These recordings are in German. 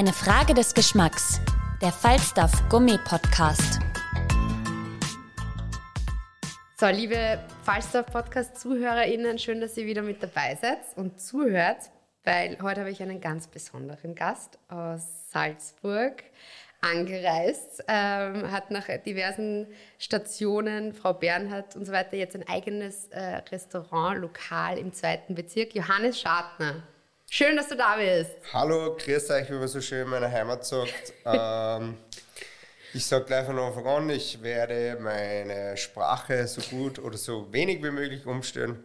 Eine Frage des Geschmacks. Der Falstaff Gummi Podcast. So, liebe Falstaff Podcast ZuhörerInnen, schön, dass ihr wieder mit dabei seid und zuhört, weil heute habe ich einen ganz besonderen Gast aus Salzburg angereist, ähm, hat nach diversen Stationen, Frau Bernhard und so weiter, jetzt ein eigenes äh, Restaurant, Lokal im zweiten Bezirk. Johannes Schartner. Schön, dass du da bist. Hallo, grüß euch, wie man so schön in meiner Heimat sagt. ähm, ich sage gleich von Anfang an, ich werde meine Sprache so gut oder so wenig wie möglich umstellen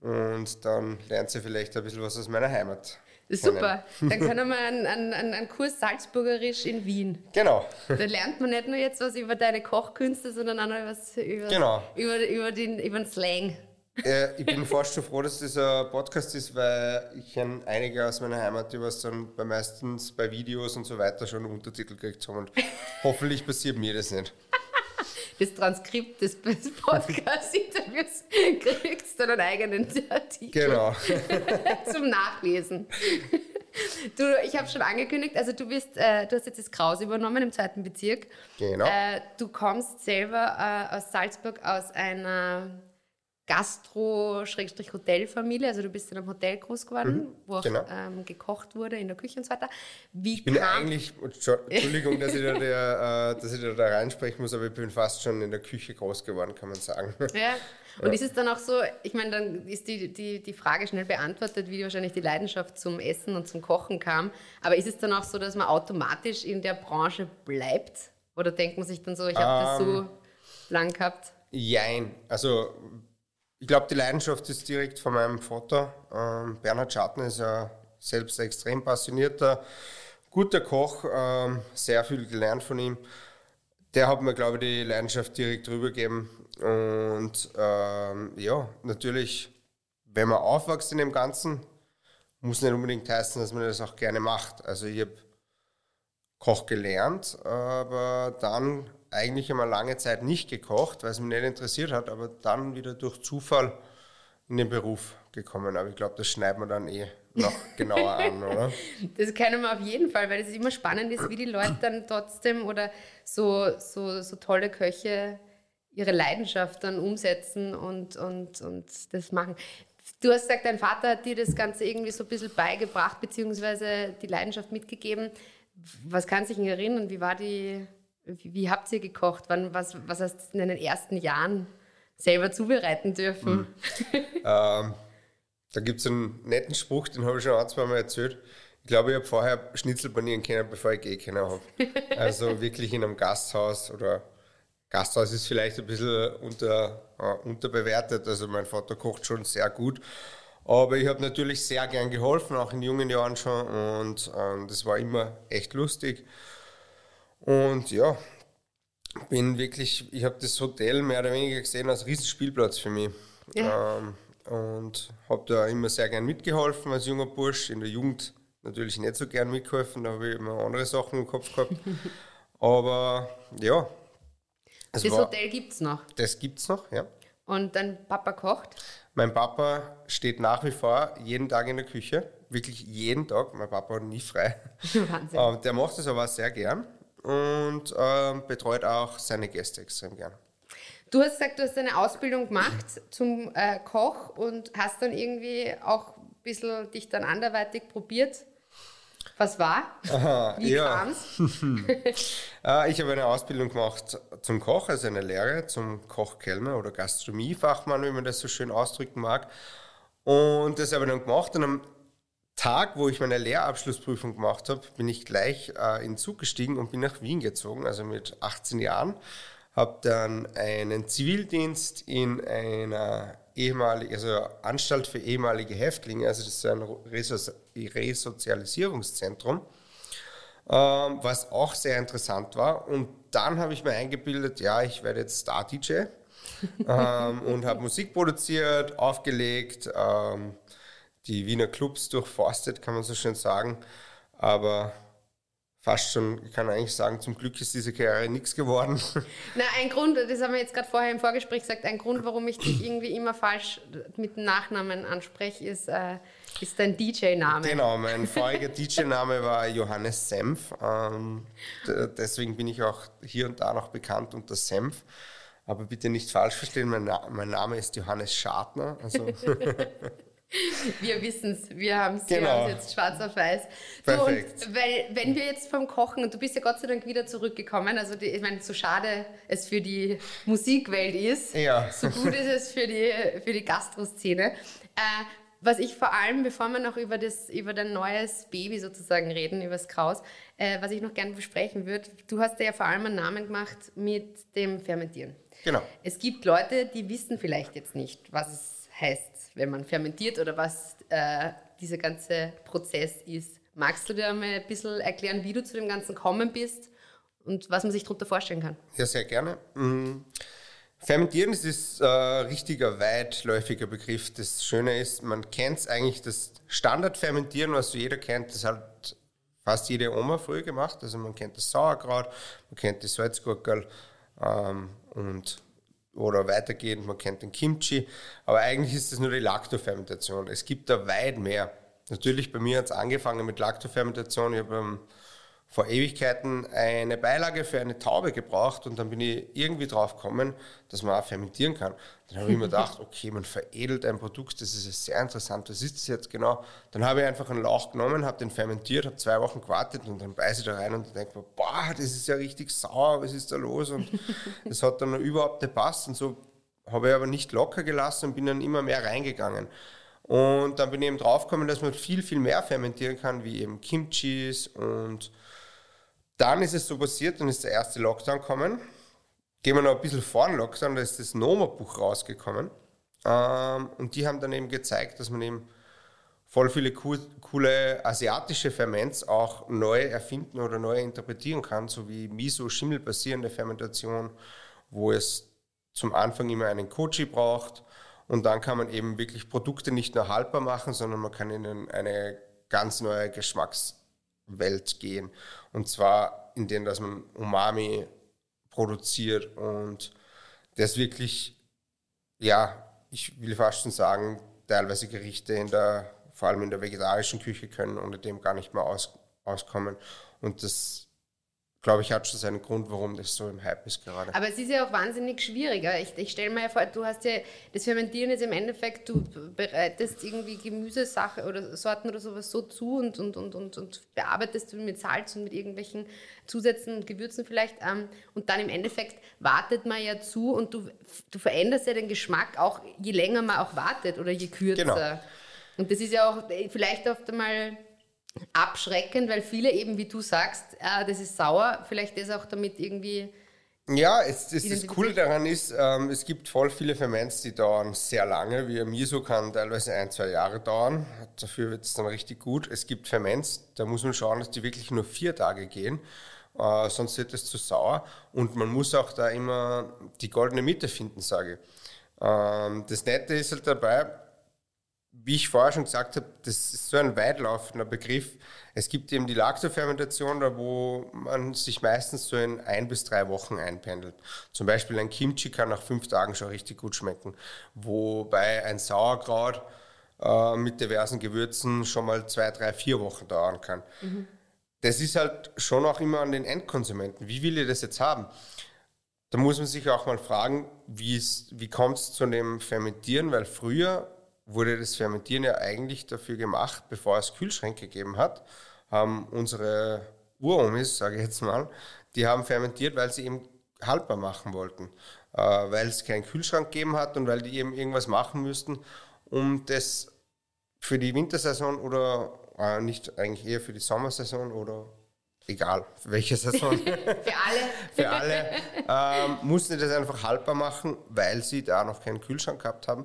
und dann lernt sie vielleicht ein bisschen was aus meiner Heimat. Super, dann können wir einen, einen, einen Kurs Salzburgerisch in Wien. Genau. Da lernt man nicht nur jetzt was über deine Kochkünste, sondern auch noch was über, genau. über, über, den, über den Slang. Äh, ich bin fast schon froh, dass das ein Podcast ist, weil ich kenne einige aus meiner Heimat, die was dann bei meistens bei Videos und so weiter schon Untertitel gekriegt haben und hoffentlich passiert mir das nicht. Das Transkript des Podcast-Interviews kriegst du dann einen eigenen Artikel. Genau. zum Nachlesen. Du, ich habe schon angekündigt, also du bist, äh, du hast jetzt das Kraus übernommen im zweiten Bezirk. Genau. Äh, du kommst selber äh, aus Salzburg aus einer Gastro-Hotelfamilie, also du bist in einem Hotel groß geworden, Mhm, wo auch genau. ähm, gekocht wurde in der Küche und so weiter. Wie Ich bin eigentlich, Entschuldigung, dass ich, da, der, äh, dass ich da, da reinsprechen muss, aber ich bin fast schon in der Küche groß geworden, kann man sagen. Ja. Und ist es dann auch so, ich meine, dann ist die, die, die Frage schnell beantwortet, wie wahrscheinlich die Leidenschaft zum Essen und zum Kochen kam. Aber ist es dann auch so, dass man automatisch in der Branche bleibt? Oder denkt man sich dann so, ich habe das Ähm. so lang gehabt? Jein. Also, ich glaube, die Leidenschaft ist direkt von meinem Vater. Ähm, Bernhard Schartner ist ja selbst extrem passionierter, guter Koch, ähm, sehr viel gelernt von ihm. Der hat mir, glaube ich, die Leidenschaft direkt rübergegeben. Und ähm, ja, natürlich, wenn man aufwächst in dem Ganzen, muss nicht unbedingt heißen, dass man das auch gerne macht. Also ich habe Koch gelernt, aber dann eigentlich einmal lange Zeit nicht gekocht, weil es mich nicht interessiert hat, aber dann wieder durch Zufall in den Beruf gekommen. Aber ich glaube, das schneidet man dann eh noch genauer an, oder? Das kennen wir auf jeden Fall, weil es immer spannend ist, wie die Leute dann trotzdem oder so, so, so tolle Köche ihre Leidenschaft dann umsetzen und, und, und das machen. Du hast gesagt, dein Vater hat dir das Ganze irgendwie so ein bisschen beigebracht, beziehungsweise die Leidenschaft mitgegeben. Was kannst du dich erinnern? Wie war die, wie, wie habt ihr gekocht? Wann, was, was hast du in den ersten Jahren selber zubereiten dürfen? Ähm, da gibt es einen netten Spruch, den habe ich schon ein, zwei Mal erzählt. Ich glaube, ich habe vorher Schnitzel panieren können, bevor ich eh können habe. Also wirklich in einem Gasthaus oder Gasthaus ist vielleicht ein bisschen unter, äh, unterbewertet. Also mein Vater kocht schon sehr gut. Aber ich habe natürlich sehr gern geholfen, auch in jungen Jahren schon. Und ähm, das war immer echt lustig. Und ja, bin wirklich, ich habe das Hotel mehr oder weniger gesehen als Riesenspielplatz für mich. Ähm, und habe da immer sehr gern mitgeholfen als junger Bursch. In der Jugend natürlich nicht so gern mitgeholfen, da habe ich immer andere Sachen im Kopf gehabt. Aber ja, Das war, Hotel gibt es noch. das gibt es noch, ja. Und dein Papa kocht. Mein Papa steht nach wie vor jeden Tag in der Küche, wirklich jeden Tag. Mein Papa hat nie frei. Wahnsinn. Ähm, der macht das aber sehr gern und ähm, betreut auch seine Gäste extrem gern. Du hast gesagt, du hast eine Ausbildung gemacht zum äh, Koch und hast dann irgendwie auch ein bisschen dich dann anderweitig probiert. Was war? Wie ja. kam's? Äh, ich habe eine Ausbildung gemacht zum Koch, also eine Lehre zum Kochkellner oder Gastronomiefachmann, wie man das so schön ausdrücken mag. Und das habe ich dann gemacht. Und am Tag, wo ich meine Lehrabschlussprüfung gemacht habe, bin ich gleich äh, in den Zug gestiegen und bin nach Wien gezogen, also mit 18 Jahren. Habe dann einen Zivildienst in einer ehemalige, also Anstalt für ehemalige Häftlinge, also das ist ein Reso Resozialisierungszentrum, ähm, was auch sehr interessant war. Und dann habe ich mir eingebildet, ja, ich werde jetzt Star-DJ ähm, und habe Musik produziert, aufgelegt, ähm, die Wiener Clubs durchforstet, kann man so schön sagen. Aber fast schon, ich kann eigentlich sagen, zum Glück ist diese Karriere nichts geworden. Na, ein Grund, das haben wir jetzt gerade vorher im Vorgespräch gesagt, ein Grund, warum ich dich irgendwie immer falsch mit Nachnamen anspreche, ist, äh, ist dein DJ-Name. Genau, mein voriger DJ-Name war Johannes Senf. Ähm, deswegen bin ich auch hier und da noch bekannt unter Senf. Aber bitte nicht falsch verstehen, mein, Na mein Name ist Johannes Schadner. Also Wir wissen es, wir haben es genau. jetzt schwarz auf weiß. Perfekt. So, weil, wenn wir jetzt vom Kochen, und du bist ja Gott sei Dank wieder zurückgekommen, also die, ich meine, so schade es für die Musikwelt ist, ja. so gut ist es für die, für die Gastroszene. Äh, was ich vor allem, bevor wir noch über, das, über dein neues Baby sozusagen reden, über das Kraus, äh, was ich noch gerne besprechen würde, du hast ja vor allem einen Namen gemacht mit dem Fermentieren. Genau. Es gibt Leute, die wissen vielleicht jetzt nicht, was es heißt wenn man fermentiert oder was äh, dieser ganze Prozess ist. Magst du dir mal ein bisschen erklären, wie du zu dem Ganzen gekommen bist und was man sich darunter vorstellen kann? Ja, sehr gerne. Mhm. Fermentieren ist ein äh, richtiger weitläufiger Begriff. Das Schöne ist, man kennt eigentlich, das Standardfermentieren, was so jeder kennt, das hat fast jede Oma früher gemacht. Also man kennt das Sauerkraut, man kennt die Salzgurkel ähm, und oder weitergehend, man kennt den Kimchi, aber eigentlich ist es nur die Laktofermentation. Es gibt da weit mehr. Natürlich bei mir hat es angefangen mit Laktofermentation. Ich habe ähm, vor Ewigkeiten eine Beilage für eine Taube gebraucht und dann bin ich irgendwie drauf gekommen, dass man auch fermentieren kann. Dann habe ich mir gedacht, okay, man veredelt ein Produkt, das ist sehr interessant, was ist das jetzt genau? Dann habe ich einfach einen Lauch genommen, habe den fermentiert, habe zwei Wochen gewartet und dann beiße ich da rein und denke mir, boah, das ist ja richtig sauer, was ist da los? Und das hat dann überhaupt nicht passt und so habe ich aber nicht locker gelassen und bin dann immer mehr reingegangen. Und dann bin ich eben draufgekommen, dass man viel, viel mehr fermentieren kann, wie eben Kimchis und dann ist es so passiert, dann ist der erste Lockdown gekommen. Gehen wir noch ein bisschen vor den Lockdown, da ist das Noma-Buch rausgekommen. Ähm, und die haben dann eben gezeigt, dass man eben voll viele coole asiatische Ferments auch neu erfinden oder neu interpretieren kann, so wie Miso-Schimmel-basierende Fermentation, wo es zum Anfang immer einen Kochi braucht. Und dann kann man eben wirklich Produkte nicht nur haltbar machen, sondern man kann ihnen eine ganz neue Geschmackswelt gehen. Und zwar, indem dass man Umami produziert und das wirklich, ja, ich will fast schon sagen, teilweise Gerichte in der, vor allem in der vegetarischen Küche können ohne dem gar nicht mehr aus, auskommen. Und das glaube ich, hat schon seinen Grund, warum das so im Hype ist gerade. Aber es ist ja auch wahnsinnig schwieriger. Ich, ich stelle mir ja vor, du hast ja, das Fermentieren ist im Endeffekt, du bereitest irgendwie Gemüsesachen oder Sorten oder sowas so zu und, und, und, und, und bearbeitest du mit Salz und mit irgendwelchen Zusätzen und Gewürzen vielleicht. Ähm, und dann im Endeffekt wartet man ja zu und du, du veränderst ja den Geschmack auch, je länger man auch wartet oder je kürzer. Genau. Und das ist ja auch vielleicht oft einmal abschreckend, weil viele eben, wie du sagst, äh, das ist sauer, vielleicht ist auch damit irgendwie. Ja, es, es das Coole daran ist, ähm, es gibt voll viele Ferments, die dauern sehr lange. Wie Miso kann teilweise ein, zwei Jahre dauern. Dafür wird es dann richtig gut. Es gibt Ferments, da muss man schauen, dass die wirklich nur vier Tage gehen. Äh, sonst wird es zu sauer. Und man muss auch da immer die goldene Mitte finden, sage ich. Ähm, das Nette ist halt dabei, wie ich vorher schon gesagt habe, das ist so ein weitlaufender Begriff. Es gibt eben die Lactofermentation, da wo man sich meistens so in ein bis drei Wochen einpendelt. Zum Beispiel ein Kimchi kann nach fünf Tagen schon richtig gut schmecken, wobei ein Sauerkraut äh, mit diversen Gewürzen schon mal zwei, drei, vier Wochen dauern kann. Mhm. Das ist halt schon auch immer an den Endkonsumenten. Wie will ihr das jetzt haben? Da muss man sich auch mal fragen, wie, wie kommt es zu dem Fermentieren, weil früher wurde das Fermentieren ja eigentlich dafür gemacht, bevor es Kühlschränke gegeben hat, haben unsere Uromis, sage ich jetzt mal, die haben fermentiert, weil sie eben haltbar machen wollten, äh, weil es keinen Kühlschrank gegeben hat und weil die eben irgendwas machen müssten, um das für die Wintersaison oder äh, nicht eigentlich eher für die Sommersaison oder egal welche Saison, Für alle. für alle, ähm, mussten das einfach haltbar machen, weil sie da noch keinen Kühlschrank gehabt haben.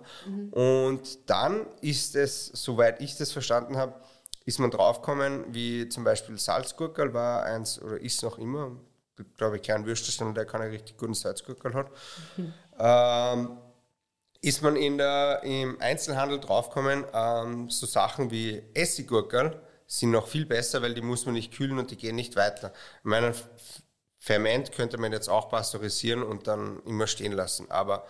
Und dann ist es, soweit ich das verstanden habe, ist man draufgekommen, wie zum Beispiel Salzgurkel war eins oder ist noch immer, glaube ich, kein Würstelstand, der keine richtig guten Salzgurkel hat. Ähm, ist man in der, im Einzelhandel draufgekommen, ähm, so Sachen wie Essiggurkel sind noch viel besser, weil die muss man nicht kühlen und die gehen nicht weiter. Ich meine, Ferment könnte man jetzt auch pasteurisieren und dann immer stehen lassen, aber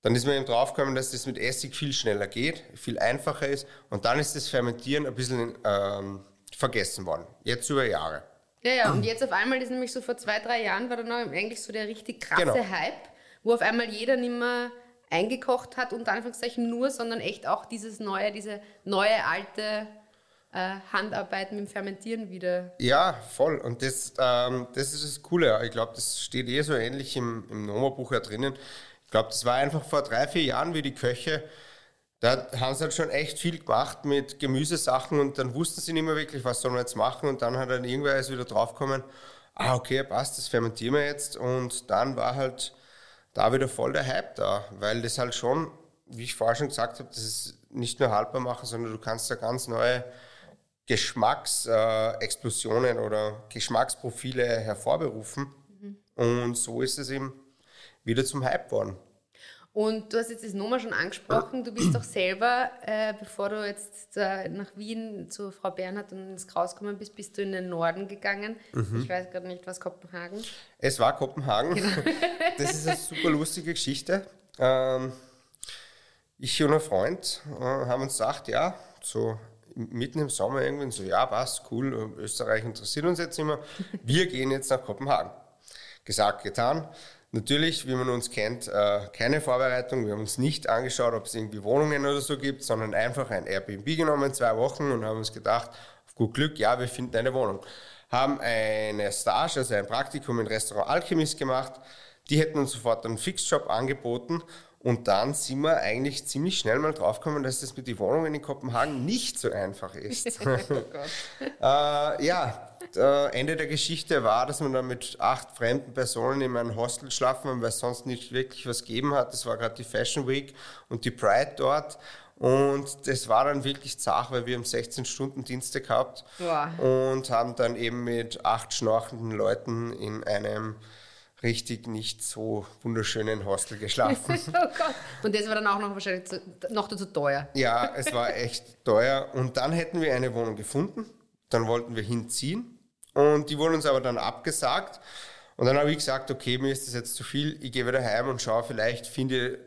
dann ist man eben draufgekommen, dass das mit Essig viel schneller geht, viel einfacher ist und dann ist das Fermentieren ein bisschen ähm, vergessen worden, jetzt über Jahre. Ja, ja, und jetzt auf einmal ist nämlich so vor zwei, drei Jahren war da noch eigentlich so der richtig krasse Genau. Hype, wo auf einmal jeder nicht mehr eingekocht hat, unter Anführungszeichen nur, sondern echt auch dieses neue, diese neue alte äh, Handarbeit mit dem Fermentieren wieder. Ja, voll. Und das, ähm, das ist das Coole. Ich glaube, das steht eh so ähnlich im, im Noma-Buch ja drinnen. Ich glaube, das war einfach vor drei, vier Jahren, wie die Köche, da haben sie halt schon echt viel gemacht mit Gemüsesachen und dann wussten sie nicht mehr wirklich, was sollen wir jetzt machen. Und dann hat dann irgendwer erst wieder draufgekommen, ah, okay, passt, das fermentieren wir jetzt. Und dann war halt da wieder voll der Hype da, weil das halt schon, wie ich vorher schon gesagt habe, das ist nicht nur haltbar machen, sondern du kannst da ganz neue Geschmacksexplosionen äh, oder Geschmacksprofile hervorberufen. Und so ist es eben wieder zum Hype worden. Und du hast jetzt das Noma schon angesprochen, du bist doch selber, äh, bevor du jetzt äh, nach Wien zu Frau Bernhard und ins Kraus gekommen bist, bist du in den Norden gegangen. Ich weiß gerade nicht, was Kopenhagen. Es war Kopenhagen. Das ist eine super lustige Geschichte. Ähm, ich und ein Freund äh, haben uns gedacht, ja, so mitten im Sommer irgendwie so, ja, passt, cool, Österreich interessiert uns jetzt immer. Wir gehen jetzt nach Kopenhagen. Gesagt, getan. Natürlich, wie man uns kennt, äh, keine Vorbereitung. Wir haben uns nicht angeschaut, ob es irgendwie Wohnungen oder so gibt, sondern einfach ein Airbnb genommen, zwei Wochen und haben uns gedacht, auf gut Glück, ja, wir finden eine Wohnung. Haben eine Stage, also ein Praktikum in Restaurant Alchemist gemacht. Die hätten uns sofort einen Fixjob angeboten und dann sind wir eigentlich ziemlich schnell mal draufgekommen, dass das mit den Wohnungen in Kopenhagen nicht so einfach ist. äh, ja, äh, Ende der Geschichte war, dass wir dann mit acht fremden Personen in einem Hostel schlafen haben, weil es sonst nicht wirklich was gegeben hat. Das war gerade die Fashion Week und die Pride dort. Und das war dann wirklich zart, weil wir haben 16 Stunden Dienste gehabt Boah. und haben dann eben mit acht schnorchenden Leuten in einem richtig nicht so wunderschönen Hostel geschlafen. Oh Gott. Und das war dann auch noch wahrscheinlich zu, noch dazu teuer. Ja, es war echt teuer. Und dann hätten wir eine Wohnung gefunden. Dann wollten wir hinziehen. Und die wurden uns aber dann abgesagt. Und dann habe ich gesagt, okay, mir ist das jetzt zu viel. Ich gehe wieder heim und schaue, vielleicht finde ich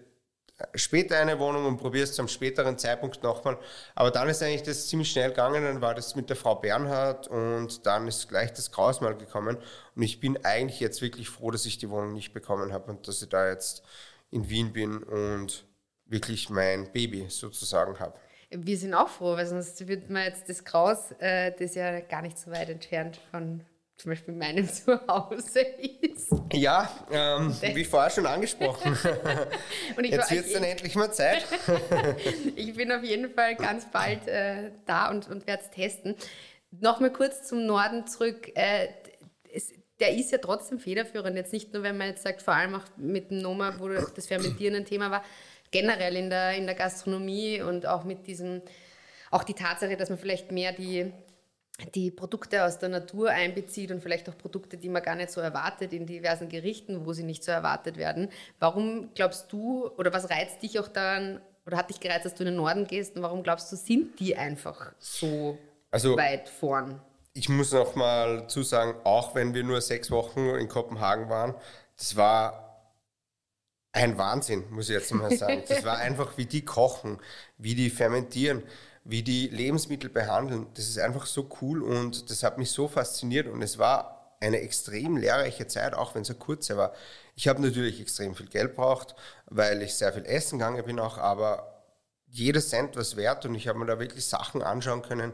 später eine Wohnung und probiere es zum späteren Zeitpunkt nochmal. Aber dann ist eigentlich das ziemlich schnell gegangen. Dann war das mit der Frau Bernhard und dann ist gleich das Kraus mal gekommen. Und ich bin eigentlich jetzt wirklich froh, dass ich die Wohnung nicht bekommen habe und dass ich da jetzt in Wien bin und wirklich mein Baby sozusagen habe. Wir sind auch froh, weil sonst würde man jetzt das Kraus, äh, das ja gar nicht so weit entfernt von zum Beispiel meinem Zuhause ist. Ja, ähm, wie vorher schon angesprochen. Jetzt wird es dann endlich mal Zeit. ich bin auf jeden Fall ganz bald äh, da und, und werde es testen. Nochmal kurz zum Norden zurück. Äh, es, der ist ja trotzdem federführend. Jetzt nicht nur, wenn man jetzt sagt, vor allem auch mit dem Noma, wo das Fermentieren ein Thema war, generell in der, in der Gastronomie und auch mit diesem, auch die Tatsache, dass man vielleicht mehr die, die Produkte aus der Natur einbezieht und vielleicht auch Produkte, die man gar nicht so erwartet in diversen Gerichten, wo sie nicht so erwartet werden. Warum glaubst du oder was reizt dich auch daran oder hat dich gereizt, dass du in den Norden gehst und warum glaubst du, sind die einfach so Also weit vorn? ich muss noch mal zusagen, auch wenn wir nur sechs Wochen in Kopenhagen waren, das war ein Wahnsinn, muss ich jetzt mal sagen. Das war einfach, wie die kochen, wie die fermentieren, wie die Lebensmittel behandeln. Das ist einfach so cool und das hat mich so fasziniert und es war eine extrem lehrreiche Zeit, auch wenn es eine kurze war. Ich habe natürlich extrem viel Geld braucht, weil ich sehr viel essen gegangen bin auch, aber jeder Cent was wert und ich habe mir da wirklich Sachen anschauen können,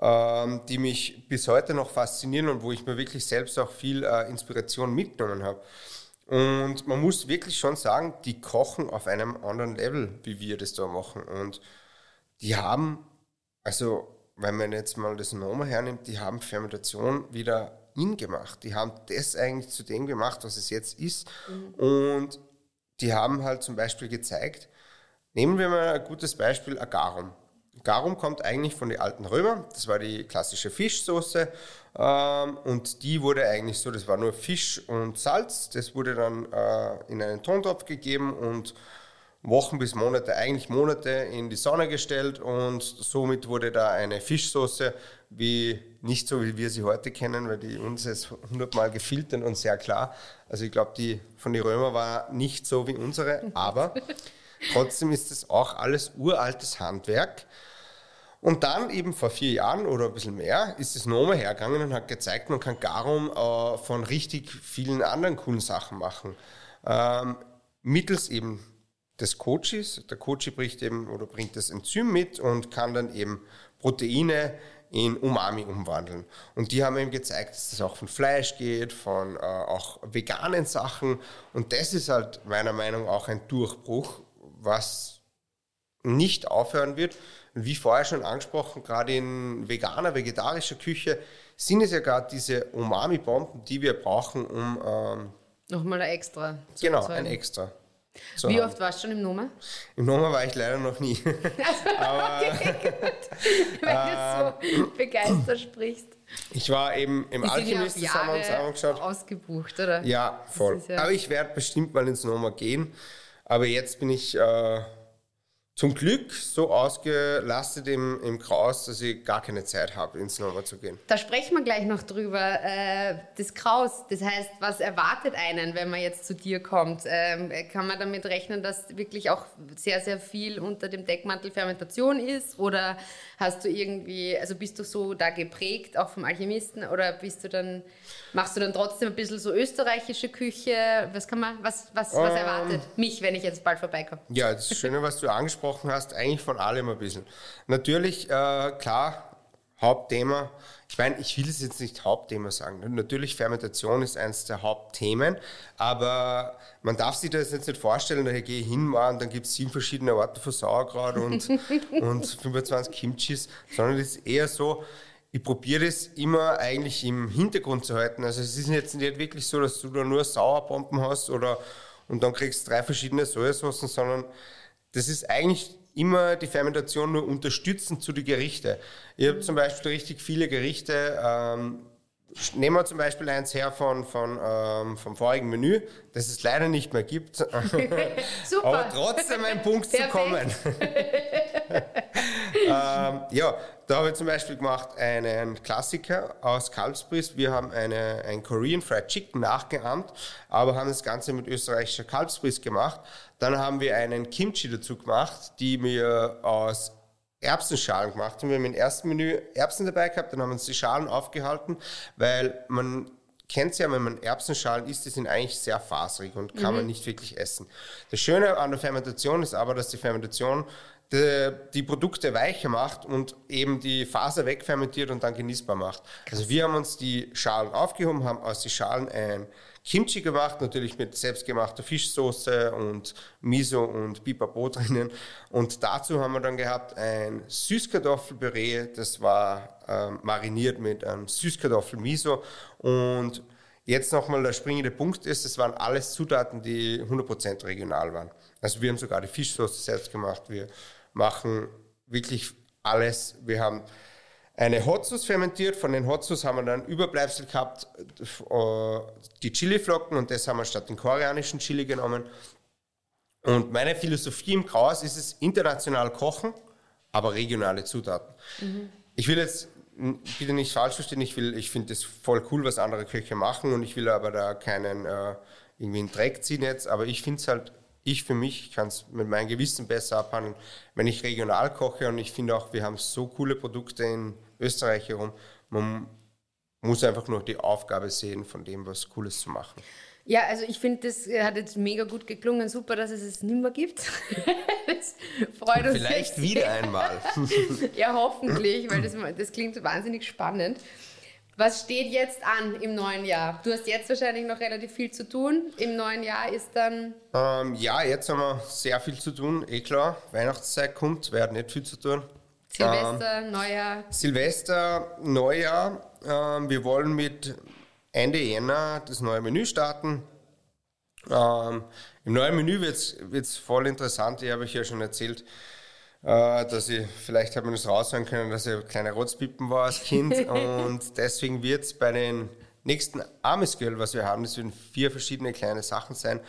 ähm, die mich bis heute noch faszinieren und wo ich mir wirklich selbst auch viel äh, Inspiration mitgenommen habe. Und man muss wirklich schon sagen, die kochen auf einem anderen Level, wie wir das da machen. Und die haben, also wenn man jetzt mal das Noma hernimmt, die haben Fermentation wieder in gemacht. Die haben das eigentlich zu dem gemacht, was es jetzt ist. Mhm. Und die haben halt zum Beispiel gezeigt, nehmen wir mal ein gutes Beispiel, Agarum. Garum kommt eigentlich von den alten Römern. Das war die klassische Fischsoße. Ähm, und die wurde eigentlich so, das war nur Fisch und Salz. Das wurde dann äh, in einen Tontopf gegeben und Wochen bis Monate, eigentlich Monate in die Sonne gestellt. Und somit wurde da eine Fischsoße, wie nicht so, wie wir sie heute kennen, weil die uns ist hundertmal gefiltert und sehr klar. Also ich glaube, die von den Römern war nicht so wie unsere, aber trotzdem ist es auch alles uraltes Handwerk. Und dann eben vor vier Jahren oder ein bisschen mehr ist es nochmal hergegangen und hat gezeigt, man kann Garum äh, von richtig vielen anderen coolen Sachen machen. Ähm, mittels eben des Coaches. Der Coach bringt eben oder bringt das Enzym mit und kann dann eben Proteine in Umami umwandeln. Und die haben eben gezeigt, dass das auch von Fleisch geht, von äh, auch veganen Sachen. Und das ist halt meiner Meinung nach auch ein Durchbruch, was nicht aufhören wird, wie vorher schon angesprochen, gerade in veganer, vegetarischer Küche sind es ja gerade diese Umami-Bomben, die wir brauchen, um. Ähm, Nochmal ein extra. Genau, ein extra. Wie haben. oft warst du schon im Noma? Im Noma war ich leider noch nie. Aber, okay, gut. Wenn du so ähm, begeistert sprichst. Ich war eben im Alchemist, das haben wir uns angeschaut. Ausgebucht, oder? Ja, voll. Ja Aber ich werde bestimmt mal ins Noma gehen. Aber jetzt bin ich. Äh, zum Glück so ausgelastet im, im Kraus, dass ich gar keine Zeit habe, ins Nummer zu gehen. Da sprechen wir gleich noch drüber. Äh, das Kraus, das heißt, was erwartet einen, wenn man jetzt zu dir kommt? Ähm, kann man damit rechnen, dass wirklich auch sehr, sehr viel unter dem Deckmantel Fermentation ist? Oder hast du irgendwie, also bist du so da geprägt, auch vom Alchemisten? Oder bist du dann, machst du dann trotzdem ein bisschen so österreichische Küche? Was kann man, was, was, was ähm, erwartet mich, wenn ich jetzt bald vorbeikomme? Ja, das Schöne, was du angesprochen angesprochen hast, eigentlich von allem ein bisschen. Natürlich, äh, klar, Hauptthema. Ich meine, ich will es jetzt nicht Hauptthema sagen. Natürlich, Fermentation ist eines der Hauptthemen, aber man darf sich das jetzt nicht vorstellen, da gehe ich hin und dann gibt es sieben verschiedene Orte für Sauerkraut und, und 25 Kimchis, sondern es ist eher so, ich probiere das immer eigentlich im Hintergrund zu halten. Also es ist jetzt nicht wirklich so, dass du da nur Sauerbomben hast oder und dann kriegst du drei verschiedene Sojasoßen, sondern das ist eigentlich immer die Fermentation nur unterstützend zu den Gerichten. Ich habe zum Beispiel richtig viele Gerichte. Ähm, nehmen wir zum Beispiel eins her von, von, ähm, vom vorigen Menü, das es leider nicht mehr gibt. Super. Aber trotzdem ein Punkt zu kommen. ähm, ja, da habe ich zum Beispiel gemacht einen Klassiker aus Kalbsbris. Wir haben eine, ein Korean Fried Chicken nachgeahmt, aber haben das Ganze mit österreichischer Kalbsbris gemacht. Dann haben wir einen Kimchi dazu gemacht, die wir aus Erbsenschalen gemacht haben. Wir haben im ersten Menü Erbsen dabei gehabt, dann haben wir uns die Schalen aufgehalten, weil man kennt es ja, wenn man Erbsenschalen isst, die sind eigentlich sehr faserig und kann mhm. man nicht wirklich essen. Das Schöne an der Fermentation ist aber, dass die Fermentation die, die, Produkte weicher macht und eben die Faser wegfermentiert und dann genießbar macht. Also wir haben uns die Schalen aufgehoben, haben aus den Schalen ein Kimchi gemacht, natürlich mit selbstgemachter Fischsoße und Miso und Pipapo drinnen. Und dazu haben wir dann gehabt ein Süßkartoffelpüree, das war äh, mariniert mit einem Süßkartoffel-Miso und Jetzt nochmal der springende Punkt ist, es waren alles Zutaten, die 100% regional waren. Also wir haben sogar die Fischsoße selbst gemacht. Wir machen wirklich alles. Wir haben eine Hotsus fermentiert. Von den Hotsus haben wir dann Überbleibsel gehabt, äh, die Chiliflocken und das haben wir statt den koreanischen Chili genommen. Und meine Philosophie im Kraus ist es, international kochen, aber regionale Zutaten. Mhm. Ich will jetzt bitte nicht falsch verstehen, ich, ich finde es voll cool, was andere Köche machen und ich will aber da keinen äh, irgendwie einen Dreck ziehen jetzt, aber ich finde es halt ich für mich kann es mit meinem Gewissen besser abhandeln, wenn ich regional koche. Und ich finde auch, wir haben so coole Produkte in Österreich herum. Man muss einfach nur die Aufgabe sehen, von dem was Cooles zu machen. Ja, also ich finde, das hat jetzt mega gut geklungen. Super, dass es es nicht mehr gibt. das freut uns. Vielleicht wieder einmal. ja, hoffentlich, weil das, das klingt wahnsinnig spannend. Was steht jetzt an im neuen Jahr? Du hast jetzt wahrscheinlich noch relativ viel zu tun. Im neuen Jahr ist dann. Ähm, ja, jetzt haben wir sehr viel zu tun, eh klar. Weihnachtszeit kommt, wir haben nicht viel zu tun. Silvester, Neujahr. Silvester, Neujahr. Ähm, wir wollen mit Ende Jänner das neue Menü starten. Ähm, Im neuen Menü wird es voll interessant. Ich habe euch ja schon erzählt, äh, dass ich, vielleicht hat man das raushören können, dass ich ein kleiner Rotzpippen war als Kind. und deswegen wird es bei den nächsten Amesgirl, was wir haben, das werden vier verschiedene kleine Sachen sein,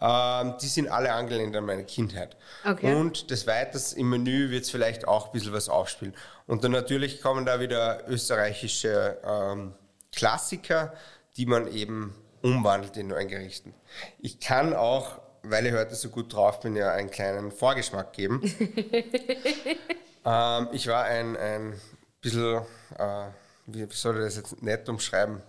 ähm, die sind alle angelehnt an meine Kindheit. Okay. Und des Weiteren im Menü wird es vielleicht auch ein bisschen was aufspielen. Und dann natürlich kommen da wieder österreichische ähm, Klassiker, die man eben umwandelt in neuen Gerichten. Ich kann auch, weil ich heute so gut drauf bin, ja einen kleinen Vorgeschmack geben. ähm, ich war ein, ein bisschen, äh, wie soll ich das jetzt nett umschreiben, ein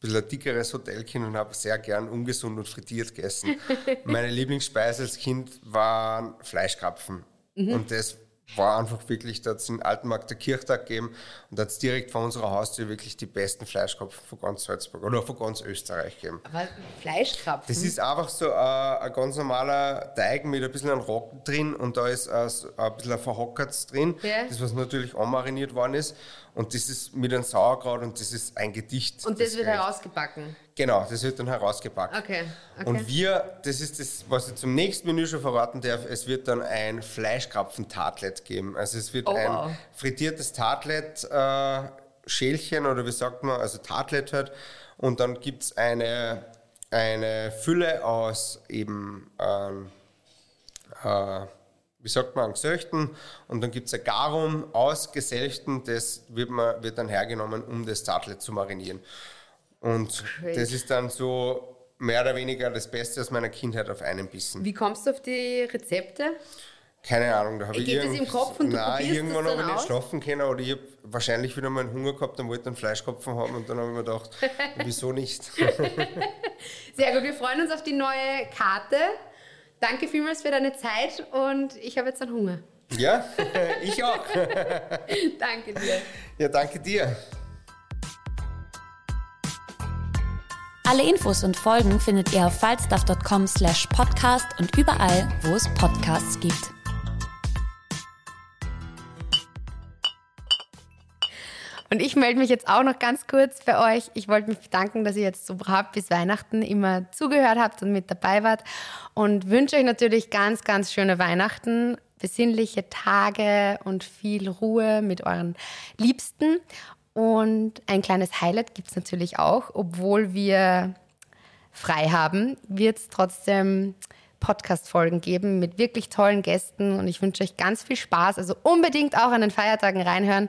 bisschen ein dickeres Hotelkind und habe sehr gern ungesund und frittiert gegessen. Meine Lieblingsspeise als Kind waren Fleischkrapfen. Und das war einfach wirklich, da hat es in Altenmarkt der Kirchtag gegeben und da hat es direkt vor unserer Haustür wirklich die besten Fleischkrapfen von ganz Salzburg oder von ganz Österreich gegeben. Aber Fleischkrapfen. Das ist einfach so äh, ein ganz normaler Teig mit ein bisschen an Rocken drin und da ist äh, ein bisschen ein Verhockerts drin, Ja. das was natürlich anmariniert worden ist. Und das ist mit einem Sauerkraut und das ist ein Gedicht. Und das wird Gericht. herausgebacken. Genau, das wird dann herausgepackt. Okay, okay. Und wir, das ist das, was ich zum nächsten Menü schon verraten darf, es wird dann ein Fleischkrapfen-Tartlet geben. Also es wird Oh, ein wow. frittiertes Tartlet-Schälchen oder wie sagt man, also Tartlet halt. Und dann gibt es eine, eine Fülle aus eben, ähm, äh, wie sagt man, Gesöchten und dann gibt es ein Garum aus Geselchten, das wird, man, wird dann hergenommen, um das Tartlet zu marinieren. Und Great. das ist dann so mehr oder weniger das Beste aus meiner Kindheit auf einen Bissen. Wie kommst du auf die Rezepte? Keine Ahnung, da habe ich Geht das irgend- im Kopf und Nein, irgendwann habe ich nicht schlafen können oder ich habe wahrscheinlich wieder mal einen Hunger gehabt und wollte einen Fleischkopf haben und dann habe ich mir gedacht, wieso nicht? Sehr gut, wir freuen uns auf die neue Karte. Danke vielmals für deine Zeit und ich habe jetzt einen Hunger. ja, ich auch. Danke dir. Ja, danke dir. Alle Infos und Folgen findet ihr auf falstaff.com slash podcast und überall, wo es Podcasts gibt. Und ich melde mich jetzt auch noch ganz kurz bei euch. Ich wollte mich bedanken, dass ihr jetzt so brav bis Weihnachten immer zugehört habt und mit dabei wart. Und wünsche euch natürlich ganz, ganz schöne Weihnachten, besinnliche Tage und viel Ruhe mit euren Liebsten. Und ein kleines Highlight gibt es natürlich auch, obwohl wir frei haben, wird es trotzdem Podcast-Folgen geben mit wirklich tollen Gästen und ich wünsche euch ganz viel Spaß. Also unbedingt auch an den Feiertagen reinhören.